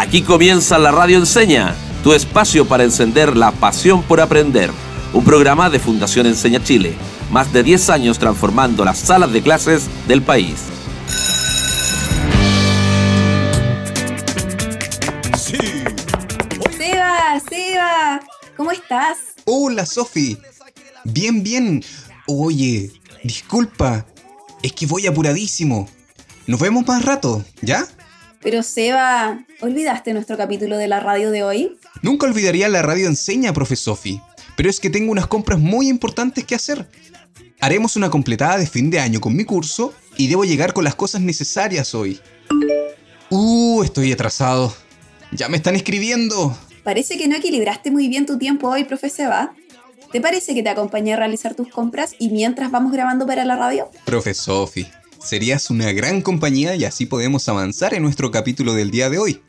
Aquí comienza la Radio Enseña, tu espacio para encender la pasión por aprender. Un programa de Fundación Enseña Chile, más de 10 años transformando las salas de clases del país. Seba, Seba, ¿cómo estás? Hola, Sofi. Bien, bien. Oye, disculpa. Es que voy apuradísimo. Nos vemos más rato, ¿ya? Pero Seba, ¿olvidaste nuestro capítulo de la radio de hoy? Nunca olvidaría la radio enseña, profe Sofi. Pero es que tengo unas compras muy importantes que hacer. Haremos una completada de fin de año con mi curso y debo llegar con las cosas necesarias hoy. Uh, estoy atrasado. Ya me están escribiendo. Parece que no equilibraste muy bien tu tiempo hoy, profe Seba. ¿Te parece que te acompañe a realizar tus compras y mientras vamos grabando para la radio? Profe Sofi, serías una gran compañía y así podemos avanzar en nuestro capítulo del día de hoy.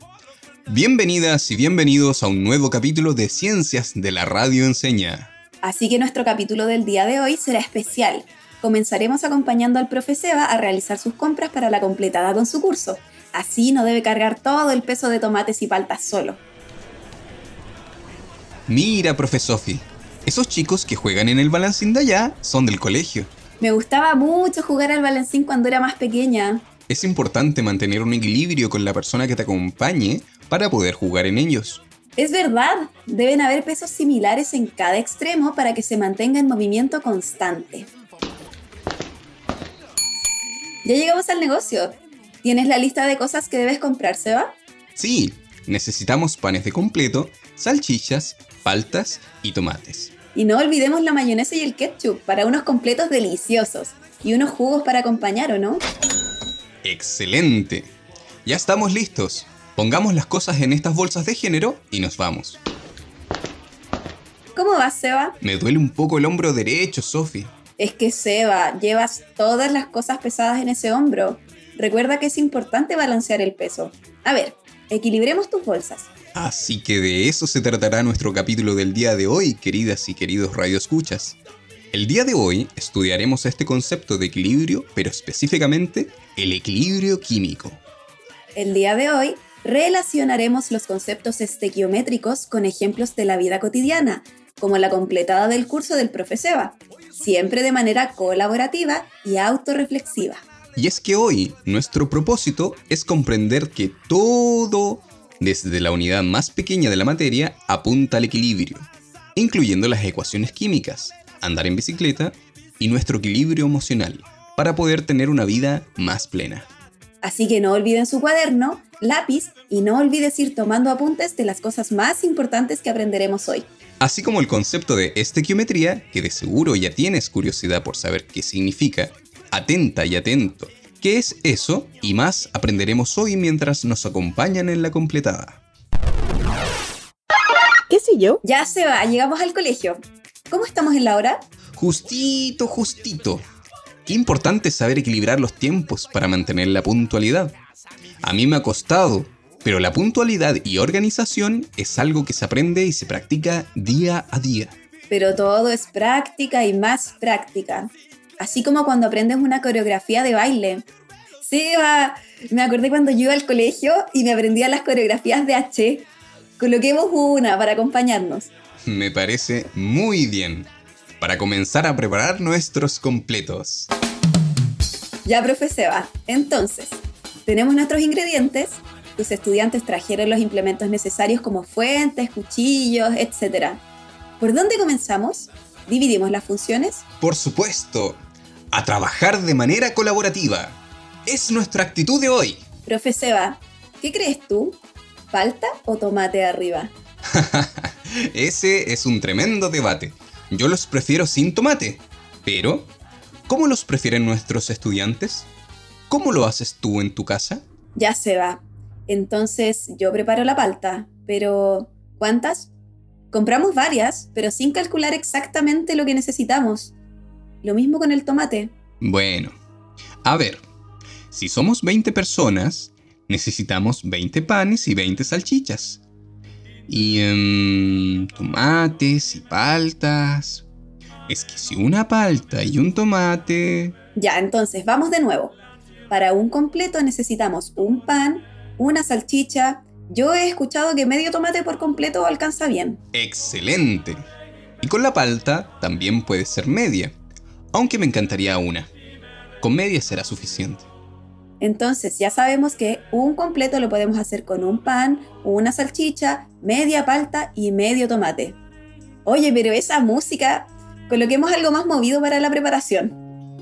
Bienvenidas y bienvenidos a un nuevo capítulo de Ciencias de la Radio Enseña. Así que nuestro capítulo del día de hoy será especial. Comenzaremos acompañando al profe Seba a realizar sus compras para la completada con su curso. Así no debe cargar todo el peso de tomates y paltas solo. Mira, profe Sofi, esos chicos que juegan en el balancín de allá son del colegio. Me gustaba mucho jugar al balancín cuando era más pequeña. Es importante mantener un equilibrio con la persona que te acompañe para poder jugar en ellos. Es verdad, deben haber pesos similares en cada extremo para que se mantenga en movimiento constante. Ya llegamos al negocio. ¿Tienes la lista de cosas que debes comprar, Seba? Sí, necesitamos panes de completo, salchichas, paltas y tomates. Y no olvidemos la mayonesa y el ketchup para unos completos deliciosos. Y unos jugos para acompañar, ¿o no? ¡Excelente! Ya estamos listos. Pongamos las cosas en estas bolsas de género y nos vamos. ¿Cómo vas, Seba? Me duele un poco el hombro derecho, Sofi. Es que, Seba, llevas todas las cosas pesadas en ese hombro. Recuerda que es importante balancear el peso. A ver, equilibremos tus bolsas. Así que de eso se tratará nuestro capítulo del día de hoy, queridas y queridos radioescuchas. El día de hoy estudiaremos este concepto de equilibrio, pero específicamente el equilibrio químico. El día de hoy relacionaremos los conceptos estequiométricos con ejemplos de la vida cotidiana, como la completada del curso del profe Seba, siempre de manera colaborativa y autorreflexiva. Y es que hoy nuestro propósito es comprender que todo, desde la unidad más pequeña de la materia, apunta al equilibrio, incluyendo las ecuaciones químicas, andar en bicicleta y nuestro equilibrio emocional, para poder tener una vida más plena. Así que no olviden su cuaderno, lápiz y no olvides ir tomando apuntes de las cosas más importantes que aprenderemos hoy. Así como el concepto de estequiometría, que de seguro ya tienes curiosidad por saber qué significa, atenta y atento. ¿Qué es eso? Y más aprenderemos hoy mientras nos acompañan en la completada. ¿Qué sé yo? Ya se va, llegamos al colegio. ¿Cómo estamos en la hora? Justito, justito. Qué importante es saber equilibrar los tiempos para mantener la puntualidad. A mí me ha costado, pero la puntualidad y organización es algo que se aprende y se practica día a día. Pero todo es práctica y más práctica. Así como cuando aprendes una coreografía de baile. Sí, va. me acordé cuando yo iba al colegio y me aprendía las coreografías de H. Coloquemos una para acompañarnos. Me parece muy bien. Para comenzar a preparar nuestros completos. Ya, profe Seba. Entonces, tenemos nuestros ingredientes. Tus estudiantes trajeron los implementos necesarios como fuentes, cuchillos, etc. ¿Por dónde comenzamos? ¿Dividimos las funciones? Por supuesto. A trabajar de manera colaborativa. Es nuestra actitud de hoy. Profe Seba, ¿qué crees tú? ¿Palta o tomate arriba? Ese es un tremendo debate. Yo los prefiero sin tomate. Pero, ¿cómo los prefieren nuestros estudiantes? ¿Cómo lo haces tú en tu casa? Ya se va. Entonces yo preparo la palta. Pero, ¿cuántas? Compramos varias, pero sin calcular exactamente lo que necesitamos. Lo mismo con el tomate. Bueno, a ver, si somos 20 personas, necesitamos 20 panes y 20 salchichas. Y um, tomates y paltas. Es que si una palta y un tomate... Ya, entonces, vamos de nuevo. Para un completo necesitamos un pan, una salchicha, Yo he escuchado que medio tomate por completo alcanza bien. ¡Excelente! Y con la palta también puede ser media, aunque me encantaría una. Con media será suficiente. Entonces ya sabemos que un completo lo podemos hacer con un pan, una salchicha, media palta y medio tomate. Oye, pero esa música, coloquemos algo más movido para la preparación.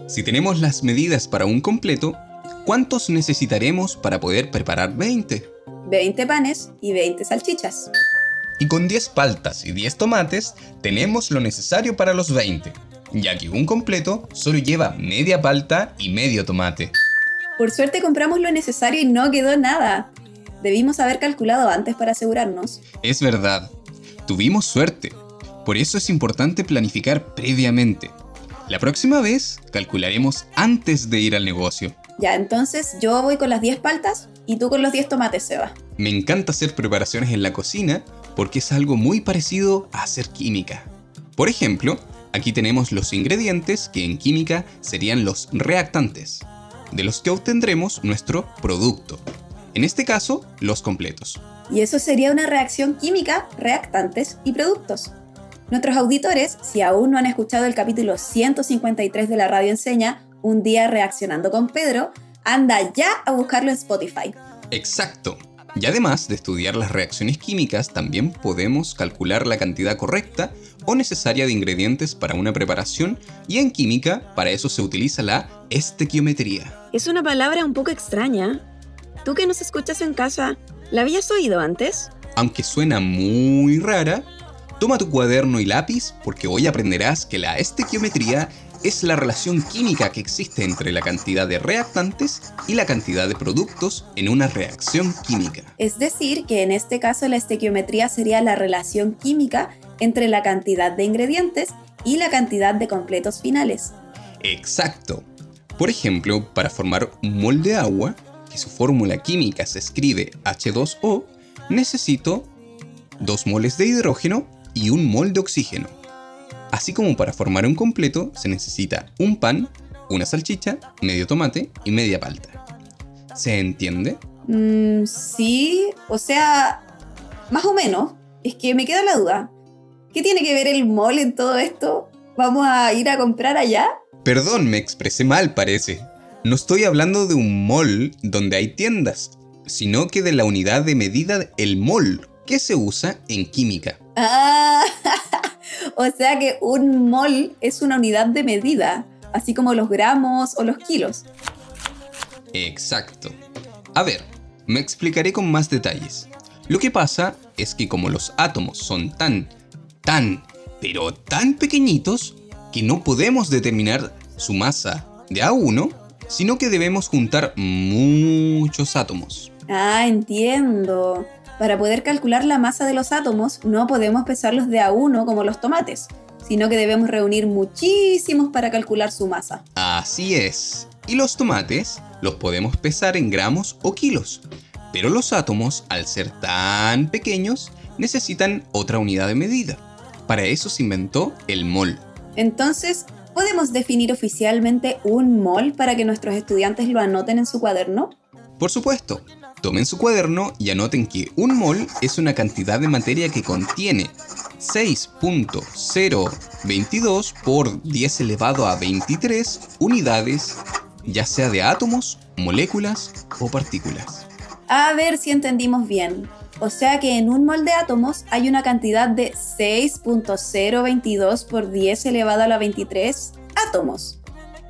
Si tenemos las medidas para un completo, ¿cuántos necesitaremos para poder preparar 20? 20 panes y 20 salchichas. Y con 10 paltas y 10 tomates tenemos lo necesario para los 20, ya que un completo solo lleva media palta y medio tomate. Por suerte compramos lo necesario y no quedó nada. Debimos haber calculado antes para asegurarnos. Es verdad, tuvimos suerte. Por eso es importante planificar previamente. La próxima vez calcularemos antes de ir al negocio. Ya, entonces yo voy con las 10 paltas y tú con los 10 tomates, Seba. Me encanta hacer preparaciones en la cocina porque es algo muy parecido a hacer química. Por ejemplo, aquí tenemos los ingredientes que en química serían los reactantes de los que obtendremos nuestro producto. En este caso, los completos. Y eso sería una reacción química, reactantes y productos. Nuestros auditores, si aún no han escuchado el capítulo 153 de la radio enseña, Un día reaccionando con Pedro, anda ya a buscarlo en Spotify. Exacto. Y además de estudiar las reacciones químicas, también podemos calcular la cantidad correcta o necesaria de ingredientes para una preparación y en química para eso se utiliza la estequiometría. Es una palabra un poco extraña. Tú que nos escuchas en casa, ¿la habías oído antes? Aunque suena muy rara, toma tu cuaderno y lápiz porque hoy aprenderás que la estequiometría es la relación química que existe entre la cantidad de reactantes y la cantidad de productos en una reacción química. Es decir, que en este caso la estequiometría sería la relación química entre la cantidad de ingredientes y la cantidad de completos finales. Exacto. Por ejemplo, para formar un mol de agua, que su fórmula química se escribe H2O, necesito 2 moles de hidrógeno y un mol de oxígeno. Así como para formar un completo se necesita un pan, una salchicha, medio tomate y media palta. ¿Se entiende? Mm, sí, o sea, más o menos. Es que me queda la duda. ¿Qué tiene que ver el mol en todo esto? ¿Vamos a ir a comprar allá? Perdón, me expresé mal, parece. No estoy hablando de un mall donde hay tiendas, sino que de la unidad de medida el mol, que se usa en química. Ah, o sea que un mol es una unidad de medida, así como los gramos o los kilos. Exacto. A ver, me explicaré con más detalles. Lo que pasa es que como los átomos son tan, tan, pero tan pequeñitos, que no podemos determinar su masa de a uno, sino que debemos juntar muchos átomos. Ah, entiendo. Para poder calcular la masa de los átomos, no podemos pesarlos de a uno como los tomates, sino que debemos reunir muchísimos para calcular su masa. Así es. Y los tomates los podemos pesar en gramos o kilos. Pero los átomos, al ser tan pequeños, necesitan otra unidad de medida. Para eso se inventó el mol. Entonces, ¿podemos definir oficialmente un mol para que nuestros estudiantes lo anoten en su cuaderno? Por supuesto, tomen su cuaderno y anoten que un mol es una cantidad de materia que contiene 6.022 por 10 elevado a 23 unidades, ya sea de átomos, moléculas o partículas. A ver si entendimos bien. O sea que en un mol de átomos hay una cantidad de 6.022 por 10 elevado a la 23 átomos.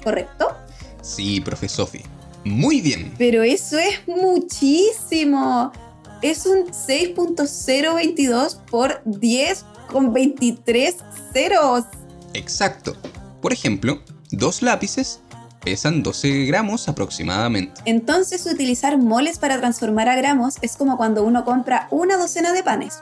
¿Correcto? Sí, profe Sofi. Muy bien. Pero eso es muchísimo. Es un 6.022 por 10 con 23 ceros. Exacto. Por ejemplo, dos lápices pesan 12 gramos aproximadamente. Entonces utilizar moles para transformar a gramos es como cuando uno compra una docena de panes.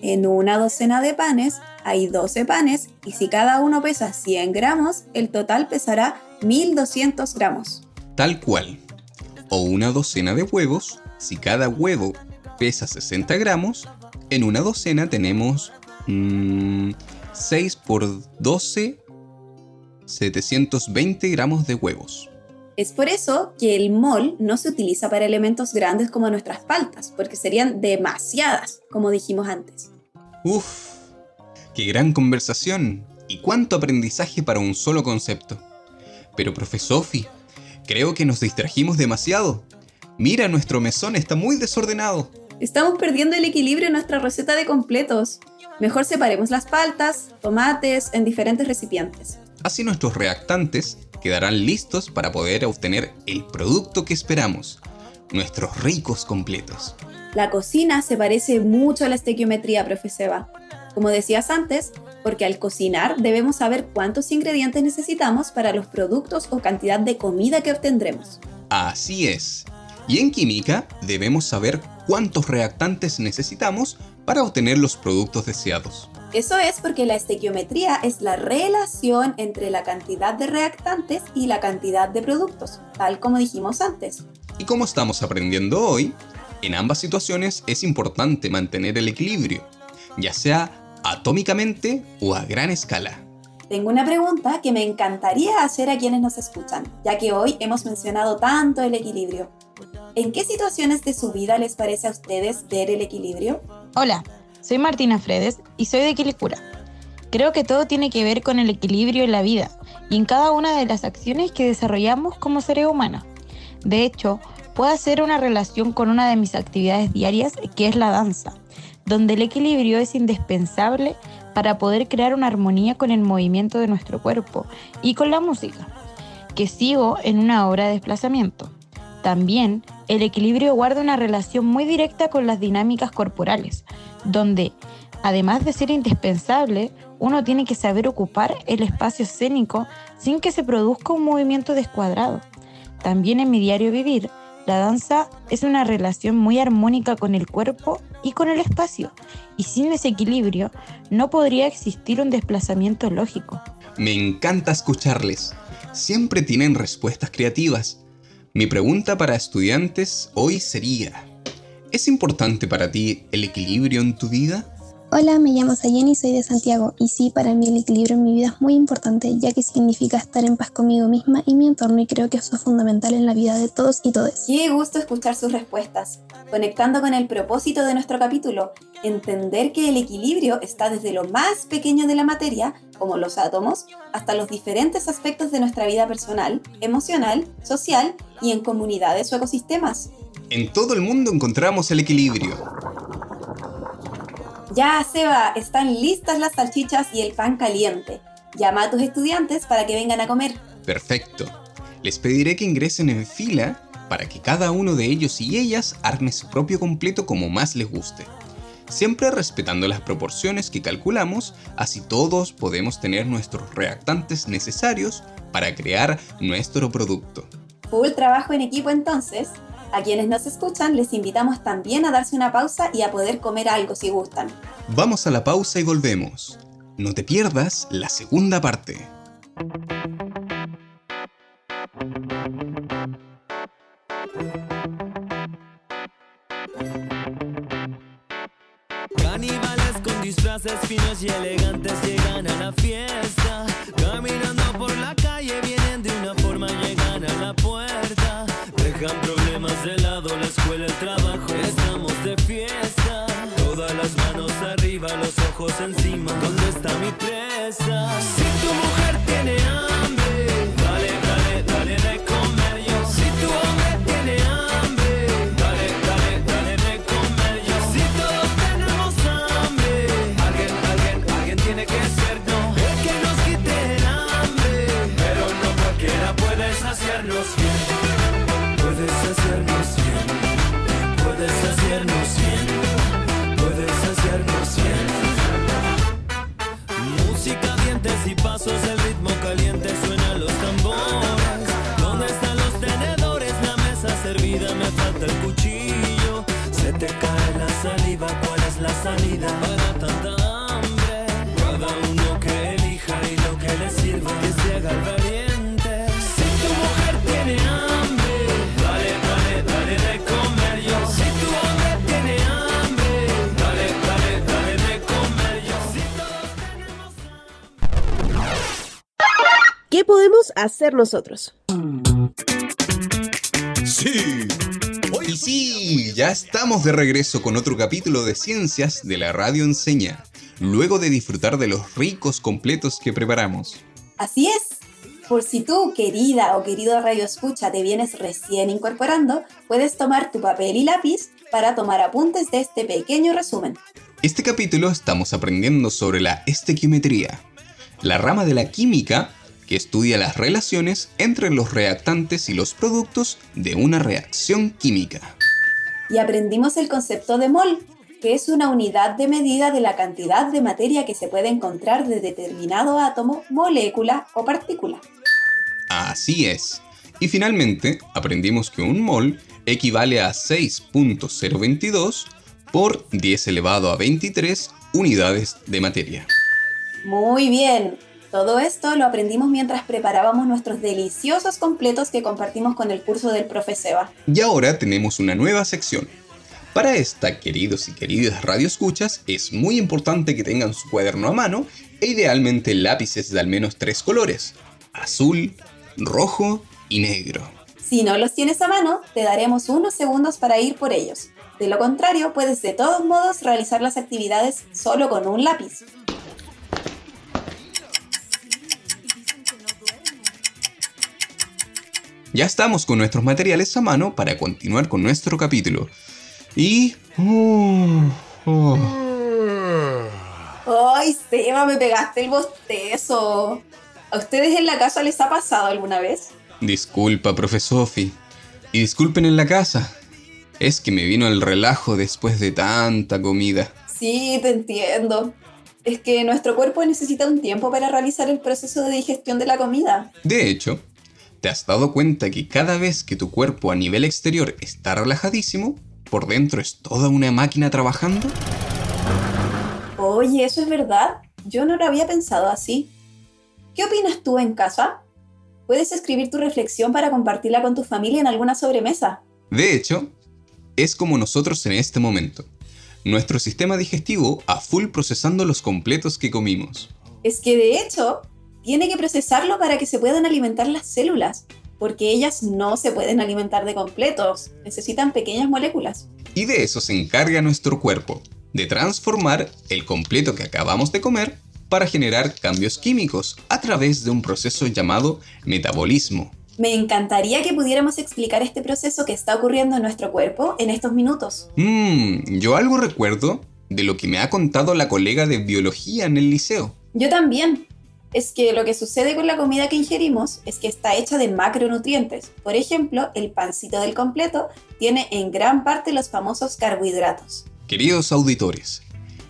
En una docena de panes hay 12 panes y si cada uno pesa 100 gramos, el total pesará 1200 gramos. Tal cual. O una docena de huevos, si cada huevo pesa 60 gramos, en una docena tenemos 6 por 12 720 gramos de huevos. Es por eso que el mol no se utiliza para elementos grandes como nuestras paltas, porque serían demasiadas, como dijimos antes. Uf, qué gran conversación y cuánto aprendizaje para un solo concepto. Pero, profe Sofi, creo que nos distrajimos demasiado. Mira, nuestro mesón está muy desordenado. Estamos perdiendo el equilibrio en nuestra receta de completos. Mejor separemos las paltas, tomates en diferentes recipientes. Así nuestros reactantes quedarán listos para poder obtener el producto que esperamos, nuestros ricos completos. La cocina se parece mucho a la estequiometría, profe Seba. Como decías antes, porque al cocinar debemos saber cuántos ingredientes necesitamos para los productos o cantidad de comida que obtendremos. Así es. Y en química debemos saber cuántos reactantes necesitamos para obtener los productos deseados. Eso es porque la estequiometría es la relación entre la cantidad de reactantes y la cantidad de productos, tal como dijimos antes. Y como estamos aprendiendo hoy, en ambas situaciones es importante mantener el equilibrio, ya sea atómicamente o a gran escala. Tengo una pregunta que me encantaría hacer a quienes nos escuchan, ya que hoy hemos mencionado tanto el equilibrio. ¿En qué situaciones de su vida les parece a ustedes ver el equilibrio? Hola, soy Martina Fredes y soy de Quilicura. Creo que todo tiene que ver con el equilibrio en la vida y en cada una de las acciones que desarrollamos como seres humanos. De hecho, puedo hacer una relación con una de mis actividades diarias que es la danza, donde el equilibrio es indispensable para poder crear una armonía con el movimiento de nuestro cuerpo y con la música, que sigo en una obra de desplazamiento. También el equilibrio guarda una relación muy directa con las dinámicas corporales, donde, además de ser indispensable, uno tiene que saber ocupar el espacio escénico sin que se produzca un movimiento descuadrado. También en mi diario vivir, la danza es una relación muy armónica con el cuerpo y con el espacio, y sin ese equilibrio no podría existir un desplazamiento lógico. Me encanta escucharles. Siempre tienen respuestas creativas. Mi pregunta para estudiantes hoy sería, ¿Es importante para ti el equilibrio en tu vida? Hola, me llamo Sayeni y soy de Santiago. Y sí, para mí el equilibrio en mi vida es muy importante, ya que significa estar en paz conmigo misma y mi entorno, y creo que eso es fundamental en la vida de todos y todes. Qué gusto escuchar sus respuestas, conectando con el propósito de nuestro capítulo, entender que el equilibrio está desde lo más pequeño de la materia, como los átomos, hasta los diferentes aspectos de nuestra vida personal, emocional, social y en comunidades o ecosistemas. En todo el mundo encontramos el equilibrio. Ya, Seba, están listas las salchichas y el pan caliente. Llama a tus estudiantes para que vengan a comer. Perfecto. Les pediré que ingresen en fila para que cada uno de ellos y ellas arme su propio completo como más les guste. Siempre respetando las proporciones que calculamos, así todos podemos tener nuestros reactantes necesarios para crear nuestro producto. Full trabajo en equipo entonces. A quienes nos escuchan les invitamos también a darse una pausa y a poder comer algo si gustan. Vamos a la pausa y volvemos. No te pierdas la segunda parte. Caníbales con disfraces finos y elegantes puedes tenemos ¿Qué podemos hacer nosotros? Sí. Y sí, ya estamos de regreso con otro capítulo de Ciencias de la Radio Enseña, luego de disfrutar de los ricos completos que preparamos. Así es. Por si tú, querida o querido Radio Escucha, te vienes recién incorporando, puedes tomar tu papel y lápiz para tomar apuntes de este pequeño resumen. Este capítulo estamos aprendiendo sobre la estequiometría, la rama de la química que estudia las relaciones entre los reactantes y los productos de una reacción química. Y aprendimos el concepto de mol, que es una unidad de medida de la cantidad de materia que se puede encontrar de determinado átomo, molécula o partícula. Así es. Y finalmente, aprendimos que un mol equivale a 6.022 por 10 elevado a 23 unidades de materia. Muy bien. Todo esto lo aprendimos mientras preparábamos nuestros deliciosos completos que compartimos con el curso del profe Seba. Y ahora tenemos una nueva sección. Para esta, queridos y queridas radioescuchas, es muy importante que tengan su cuaderno a mano e idealmente lápices de al menos tres colores, azul, rojo y negro. Si no los tienes a mano, te daremos unos segundos para ir por ellos. De lo contrario, puedes de todos modos realizar las actividades solo con un lápiz. Ya estamos con nuestros materiales a mano para continuar con nuestro capítulo. Y... oh, oh. ¡Ay, Seba, me pegaste el bostezo! ¿A ustedes en la casa les ha pasado alguna vez? Disculpa, profe Sofi. Y disculpen en la casa. Es que me vino el relajo después de tanta comida. Sí, te entiendo. Es que nuestro cuerpo necesita un tiempo para realizar el proceso de digestión de la comida. De hecho, ¿te has dado cuenta que cada vez que tu cuerpo a nivel exterior está relajadísimo, por dentro es toda una máquina trabajando? Oye, ¿eso es verdad? Yo no lo había pensado así. ¿Qué opinas tú en casa? Puedes escribir tu reflexión para compartirla con tu familia en alguna sobremesa. De hecho, es como nosotros en este momento. Nuestro sistema digestivo a full procesando los completos que comimos. Es que de hecho, tiene que procesarlo para que se puedan alimentar las células, porque ellas no se pueden alimentar de completos, necesitan pequeñas moléculas. Y de eso se encarga nuestro cuerpo, de transformar el completo que acabamos de comer para generar cambios químicos a través de un proceso llamado metabolismo. Me encantaría que pudiéramos explicar este proceso que está ocurriendo en nuestro cuerpo en estos minutos. Mmm, yo algo recuerdo de lo que me ha contado la colega de biología en el liceo. Yo también. Es que lo que sucede con la comida que ingerimos es que está hecha de macronutrientes. Por ejemplo, el pancito del completo tiene en gran parte los famosos carbohidratos. Queridos auditores,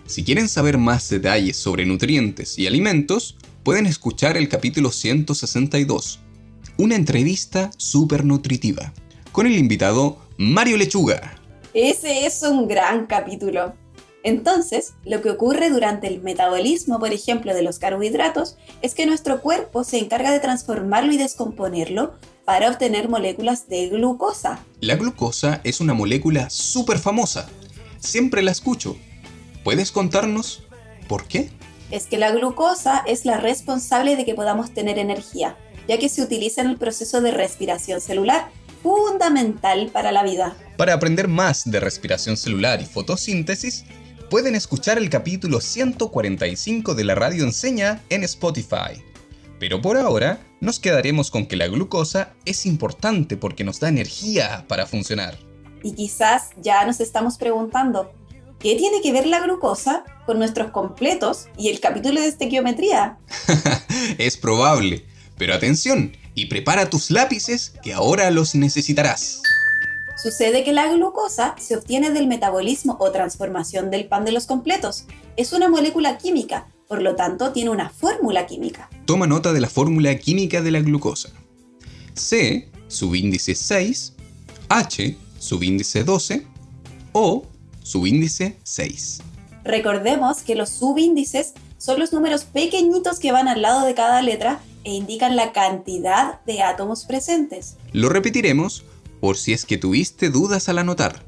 si quieren saber más detalles sobre nutrientes y alimentos, pueden escuchar el capítulo 162, una entrevista súper nutritiva, con el invitado Mario Lechuga. Ese es un gran capítulo. Entonces, lo que ocurre durante el metabolismo, por ejemplo, de los carbohidratos, es que nuestro cuerpo se encarga de transformarlo y descomponerlo para obtener moléculas de glucosa. La glucosa es una molécula súper famosa. Siempre la escucho. ¿Puedes contarnos por qué? Es que la glucosa es la responsable de que podamos tener energía, ya que se utiliza en el proceso de respiración celular, fundamental para la vida. Para aprender más de respiración celular y fotosíntesis, pueden escuchar el capítulo 145 de la radio enseña en Spotify. Pero por ahora nos quedaremos con que la glucosa es importante porque nos da energía para funcionar. Y quizás ya nos estamos preguntando, ¿qué tiene que ver la glucosa con nuestros completos y el capítulo de estequiometría? es probable, pero atención y prepara tus lápices que ahora los necesitarás. Sucede que la glucosa se obtiene del metabolismo o transformación del pan de los completos. Es una molécula química, por lo tanto tiene una fórmula química. Toma nota de la fórmula química de la glucosa. C, subíndice 6, H, subíndice 12, O, subíndice 6. Recordemos que los subíndices son los números pequeñitos que van al lado de cada letra e indican la cantidad de átomos presentes. Lo repetiremos por si es que tuviste dudas al anotar.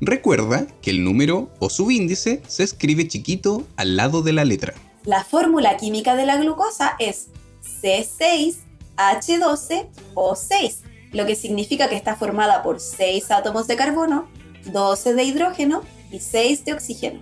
Recuerda que el número o subíndice se escribe chiquito al lado de la letra. La fórmula química de la glucosa es C6H12O6. lo que significa que está formada por 6 átomos de carbono, 12 de hidrógeno y 6 de oxígeno.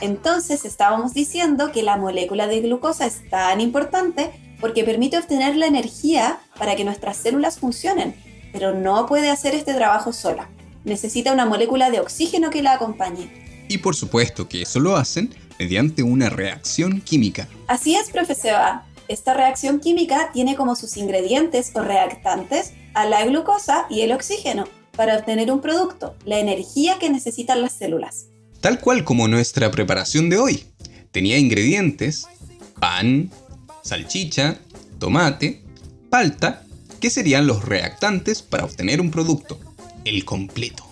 Entonces estábamos diciendo que la molécula de glucosa es tan importante porque permite obtener la energía para que nuestras células funcionen, pero no puede hacer este trabajo sola. Necesita una molécula de oxígeno que la acompañe. Y por supuesto que eso lo hacen mediante una reacción química. Así es, profesora. Esta reacción química tiene como sus ingredientes o reactantes a la glucosa y el oxígeno para obtener un producto, la energía que necesitan las células. Tal cual como nuestra preparación de hoy. Tenía ingredientes, pan, salchicha, tomate, palta, que serían los reactantes para obtener un producto, el completo.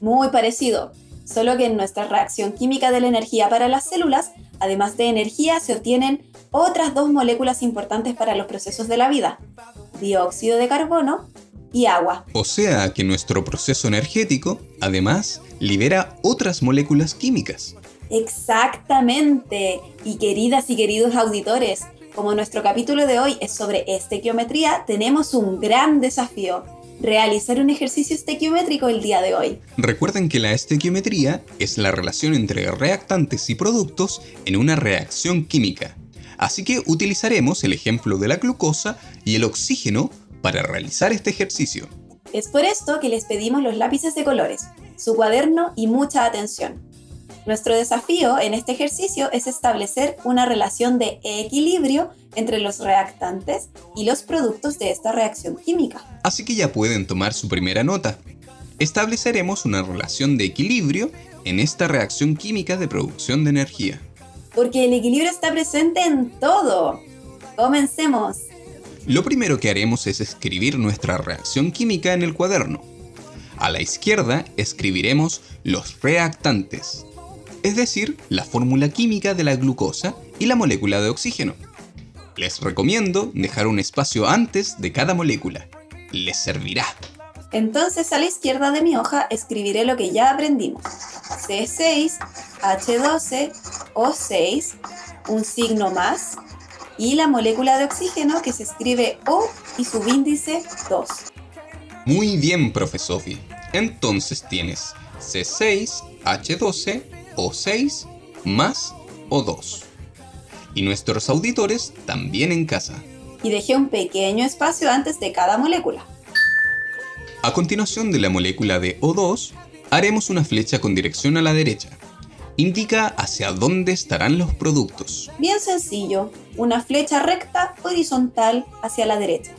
Muy parecido, solo que en nuestra reacción química de la energía para las células, además de energía, se obtienen otras dos moléculas importantes para los procesos de la vida, dióxido de carbono y agua. O sea que nuestro proceso energético, además, libera otras moléculas químicas. Exactamente. Y queridas y queridos auditores, como nuestro capítulo de hoy es sobre estequiometría, tenemos un gran desafío. Realizar un ejercicio estequiométrico el día de hoy. Recuerden que la estequiometría es la relación entre reactantes y productos en una reacción química. Así que utilizaremos el ejemplo de la glucosa y el oxígeno para realizar este ejercicio. Es por esto que les pedimos los lápices de colores, su cuaderno y mucha atención. Nuestro desafío en este ejercicio es establecer una relación de equilibrio entre los reactantes y los productos de esta reacción química. Así que ya pueden tomar su primera nota. Estableceremos una relación de equilibrio en esta reacción química de producción de energía. Porque el equilibrio está presente en todo. Comencemos. Lo primero que haremos es escribir nuestra reacción química en el cuaderno. A la izquierda escribiremos los reactantes es decir, la fórmula química de la glucosa y la molécula de oxígeno. Les recomiendo dejar un espacio antes de cada molécula. Les servirá. Entonces a la izquierda de mi hoja escribiré lo que ya aprendimos. C6, H12, O6, un signo más y la molécula de oxígeno que se escribe O y subíndice 2. Muy bien, profesor. Entonces tienes C6, H12, o6 más O2. Y nuestros auditores también en casa. Y dejé un pequeño espacio antes de cada molécula. A continuación de la molécula de O2, haremos una flecha con dirección a la derecha. Indica hacia dónde estarán los productos. Bien sencillo, una flecha recta horizontal hacia la derecha.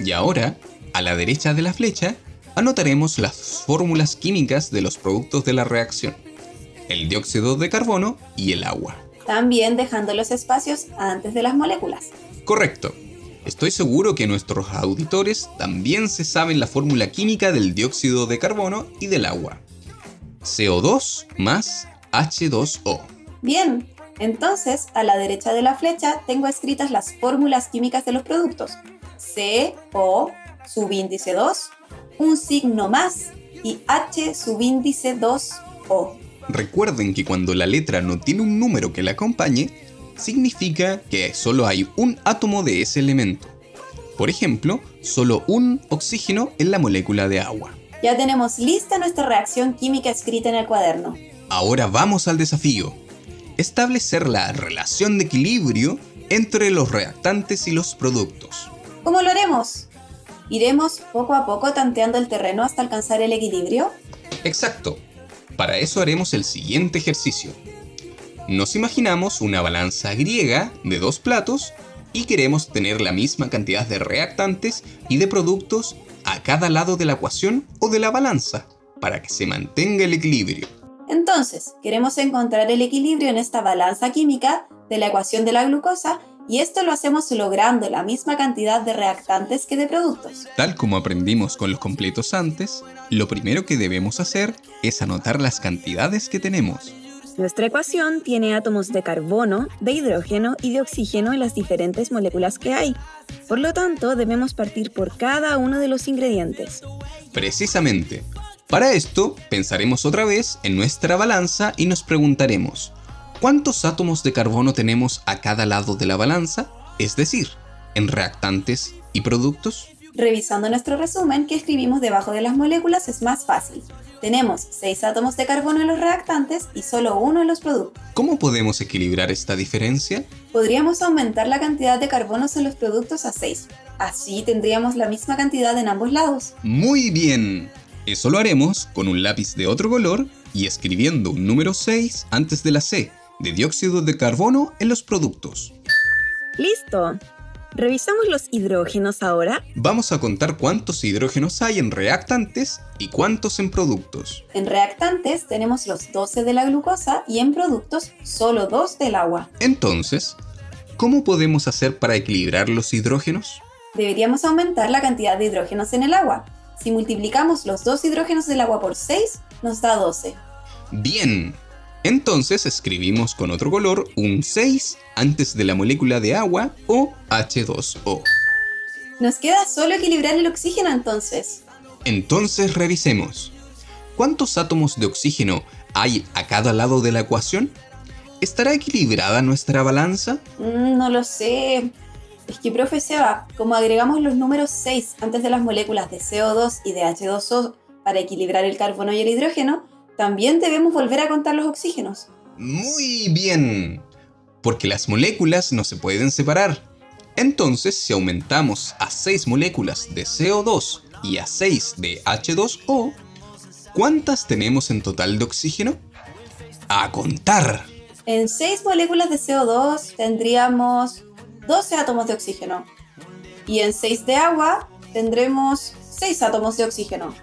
Y ahora, a la derecha de la flecha, anotaremos las fórmulas químicas de los productos de la reacción el dióxido de carbono y el agua. También dejando los espacios antes de las moléculas. Correcto. Estoy seguro que nuestros auditores también se saben la fórmula química del dióxido de carbono y del agua. CO2 más H2O. Bien, entonces a la derecha de la flecha tengo escritas las fórmulas químicas de los productos. CO subíndice 2, un signo más y H subíndice 2O. Recuerden que cuando la letra no tiene un número que la acompañe, significa que solo hay un átomo de ese elemento. Por ejemplo, solo un oxígeno en la molécula de agua. Ya tenemos lista nuestra reacción química escrita en el cuaderno. Ahora vamos al desafío. Establecer la relación de equilibrio entre los reactantes y los productos. ¿Cómo lo haremos? ¿Iremos poco a poco tanteando el terreno hasta alcanzar el equilibrio? Exacto. Para eso haremos el siguiente ejercicio. Nos imaginamos una balanza griega de dos platos y queremos tener la misma cantidad de reactantes y de productos a cada lado de la ecuación o de la balanza para que se mantenga el equilibrio. Entonces, queremos encontrar el equilibrio en esta balanza química de la ecuación de la glucosa y esto lo hacemos logrando la misma cantidad de reactantes que de productos. Tal como aprendimos con los completos antes, lo primero que debemos hacer es anotar las cantidades que tenemos. Nuestra ecuación tiene átomos de carbono, de hidrógeno y de oxígeno en las diferentes moléculas que hay. Por lo tanto, debemos partir por cada uno de los ingredientes. Precisamente. Para esto, pensaremos otra vez en nuestra balanza y nos preguntaremos, ¿Cuántos átomos de carbono tenemos a cada lado de la balanza? Es decir, en reactantes y productos. Revisando nuestro resumen que escribimos debajo de las moléculas es más fácil. Tenemos 6 átomos de carbono en los reactantes y solo uno en los productos. ¿Cómo podemos equilibrar esta diferencia? Podríamos aumentar la cantidad de carbonos en los productos a 6. Así tendríamos la misma cantidad en ambos lados. Muy bien. Eso lo haremos con un lápiz de otro color y escribiendo un número 6 antes de la C de dióxido de carbono en los productos. ¡Listo! ¿Revisamos los hidrógenos ahora? Vamos a contar cuántos hidrógenos hay en reactantes y cuántos en productos. En reactantes tenemos los 12 de la glucosa y en productos solo 2 del agua. Entonces, ¿cómo podemos hacer para equilibrar los hidrógenos? Deberíamos aumentar la cantidad de hidrógenos en el agua. Si multiplicamos los dos hidrógenos del agua por 6, nos da 12. Bien, entonces escribimos con otro color un 6 antes de la molécula de agua o H2O. Nos queda solo equilibrar el oxígeno entonces. Entonces revisemos. ¿Cuántos átomos de oxígeno hay a cada lado de la ecuación? ¿Estará equilibrada nuestra balanza? Mm, no lo sé. Es que, profe Seba, como agregamos los números 6 antes de las moléculas de CO2 y de H2O para equilibrar el carbono y el hidrógeno, también debemos volver a contar los oxígenos. Muy bien, porque las moléculas no se pueden separar. Entonces, si aumentamos a 6 moléculas de CO2 y a 6 de H2O, ¿cuántas tenemos en total de oxígeno? A contar. En 6 moléculas de CO2 tendríamos 12 átomos de oxígeno. Y en 6 de agua tendremos 6 átomos de oxígeno.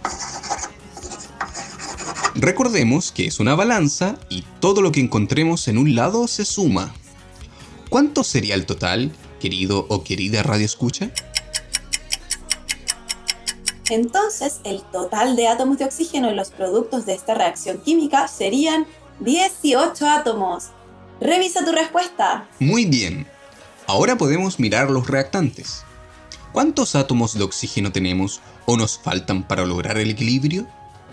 Recordemos que es una balanza y todo lo que encontremos en un lado se suma. ¿Cuánto sería el total, querido o querida radio escucha? Entonces, el total de átomos de oxígeno en los productos de esta reacción química serían 18 átomos. Revisa tu respuesta. Muy bien. Ahora podemos mirar los reactantes. ¿Cuántos átomos de oxígeno tenemos o nos faltan para lograr el equilibrio?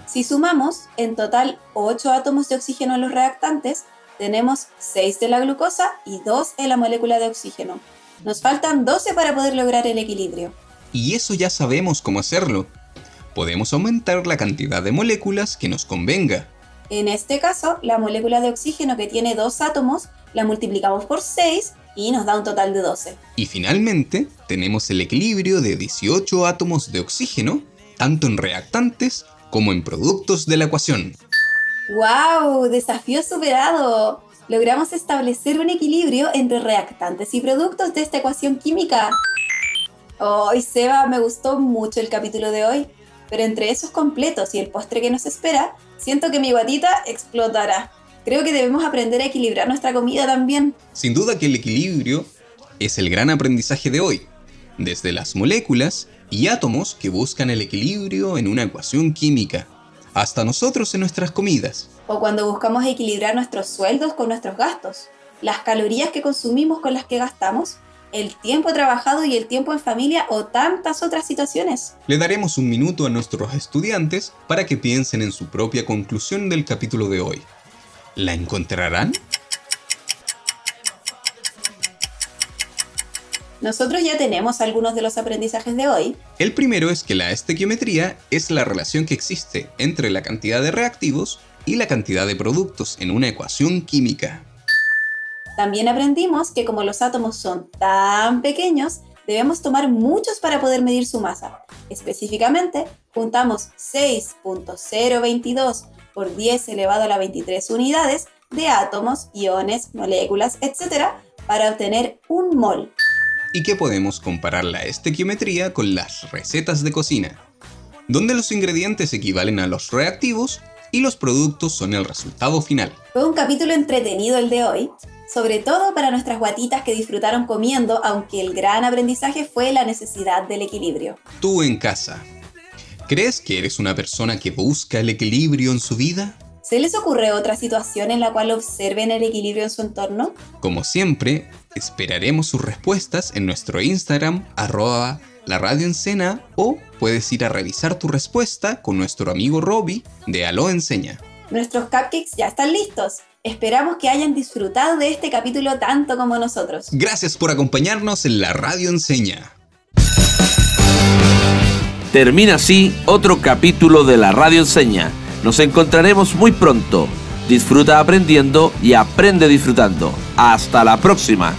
Si sumamos, en total 8 átomos de oxígeno en los reactantes, tenemos 6 de la glucosa y 2 en la molécula de oxígeno. Nos faltan 12 para poder lograr el equilibrio. Y eso ya sabemos cómo hacerlo. Podemos aumentar la cantidad de moléculas que nos convenga. En este caso, la molécula de oxígeno que tiene 2 átomos la multiplicamos por 6 y nos da un total de 12. Y finalmente, tenemos el equilibrio de 18 átomos de oxígeno, tanto en reactantes como en productos de la ecuación. ¡Wow! Desafío superado. Logramos establecer un equilibrio entre reactantes y productos de esta ecuación química. ¡Ay, Seba! Me gustó mucho el capítulo de hoy. Pero entre esos completos y el postre que nos espera, siento que mi guatita explotará. Creo que debemos aprender a equilibrar nuestra comida también. Sin duda que el equilibrio es el gran aprendizaje de hoy. Desde las moléculas y átomos que buscan el equilibrio en una ecuación química, hasta nosotros en nuestras comidas. O cuando buscamos equilibrar nuestros sueldos con nuestros gastos, las calorías que consumimos con las que gastamos, el tiempo trabajado y el tiempo en familia o tantas otras situaciones. Le daremos un minuto a nuestros estudiantes para que piensen en su propia conclusión del capítulo de hoy. ¿La encontrarán? Nosotros ya tenemos algunos de los aprendizajes de hoy. El primero es que la estequiometría es la relación que existe entre la cantidad de reactivos y la cantidad de productos en una ecuación química. También aprendimos que como los átomos son tan pequeños, debemos tomar muchos para poder medir su masa. Específicamente, juntamos 6.022 por 10 elevado a la 23 unidades de átomos, iones, moléculas, etc. para obtener un mol y que podemos comparar la estequiometría con las recetas de cocina, donde los ingredientes equivalen a los reactivos y los productos son el resultado final. Fue un capítulo entretenido el de hoy, sobre todo para nuestras guatitas que disfrutaron comiendo, aunque el gran aprendizaje fue la necesidad del equilibrio. Tú en casa, ¿crees que eres una persona que busca el equilibrio en su vida? ¿Se les ocurre otra situación en la cual observen el equilibrio en su entorno? Como siempre, esperaremos sus respuestas en nuestro Instagram, arroba la radio o puedes ir a revisar tu respuesta con nuestro amigo Robbie de Aló Enseña. Nuestros cupcakes ya están listos. Esperamos que hayan disfrutado de este capítulo tanto como nosotros. Gracias por acompañarnos en la radio enseña. Termina así otro capítulo de la radio enseña nos encontraremos muy pronto. Disfruta aprendiendo y aprende disfrutando. Hasta la próxima.